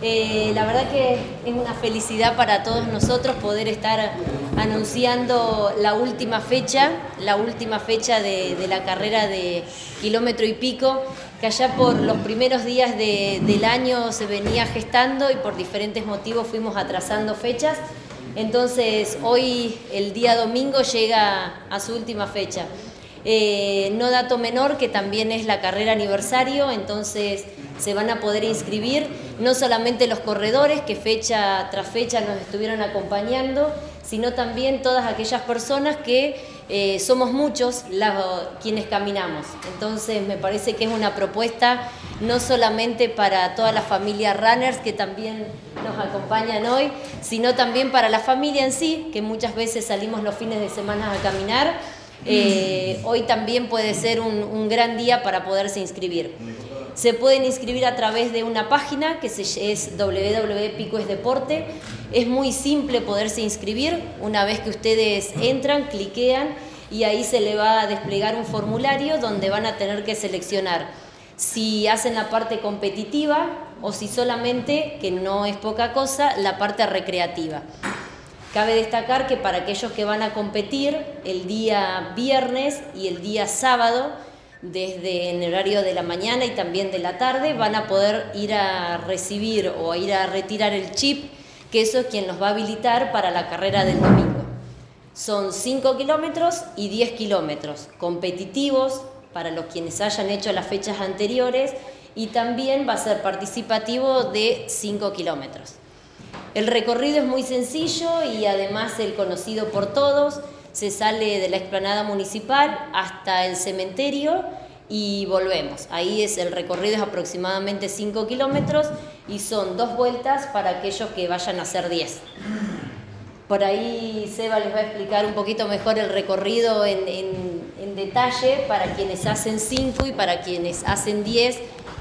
Eh, la verdad que es una felicidad para todos nosotros poder estar anunciando la última fecha, la última fecha de, la carrera de kilómetro y pico, que allá por los primeros días del año se venía gestando y por diferentes motivos fuimos atrasando fechas. Entonces hoy, el día domingo, llega a su última fecha. Eh, no dato menor que también es la carrera aniversario, entonces se van a poder inscribir no solamente los corredores que fecha tras fecha nos estuvieron acompañando, sino también todas aquellas personas que eh, somos muchos quienes caminamos. Entonces me parece que es una propuesta no solamente para toda la familia runners que también nos acompañan hoy, sino también para la familia en sí, que muchas veces salimos los fines de semana a caminar. Eh, hoy también puede ser un gran día para poderse inscribir. Se pueden inscribir a través de una página que es www.picoesdeporte. Es muy simple poderse inscribir. Una vez que ustedes entran, cliquean y ahí se le va a desplegar un formulario donde van a tener que seleccionar si hacen la parte competitiva o si solamente, que no es poca cosa, la parte recreativa. Cabe destacar que para aquellos que van a competir el día viernes y el día sábado, desde el horario de la mañana y también de la tarde, van a poder ir a recibir o a ir a retirar el chip, que eso es quien nos va a habilitar para la carrera del domingo. Son 5 kilómetros y 10 kilómetros competitivos para los quienes hayan hecho las fechas anteriores y también va a ser participativo de 5 kilómetros. El recorrido es muy sencillo y además el conocido por todos se sale de la explanada municipal hasta el cementerio y volvemos. Ahí es el recorrido es aproximadamente 5 kilómetros y son dos vueltas para aquellos que vayan a hacer 10. Por ahí Seba les va a explicar un poquito mejor el recorrido en, en detalle para quienes hacen 5 y para quienes hacen 10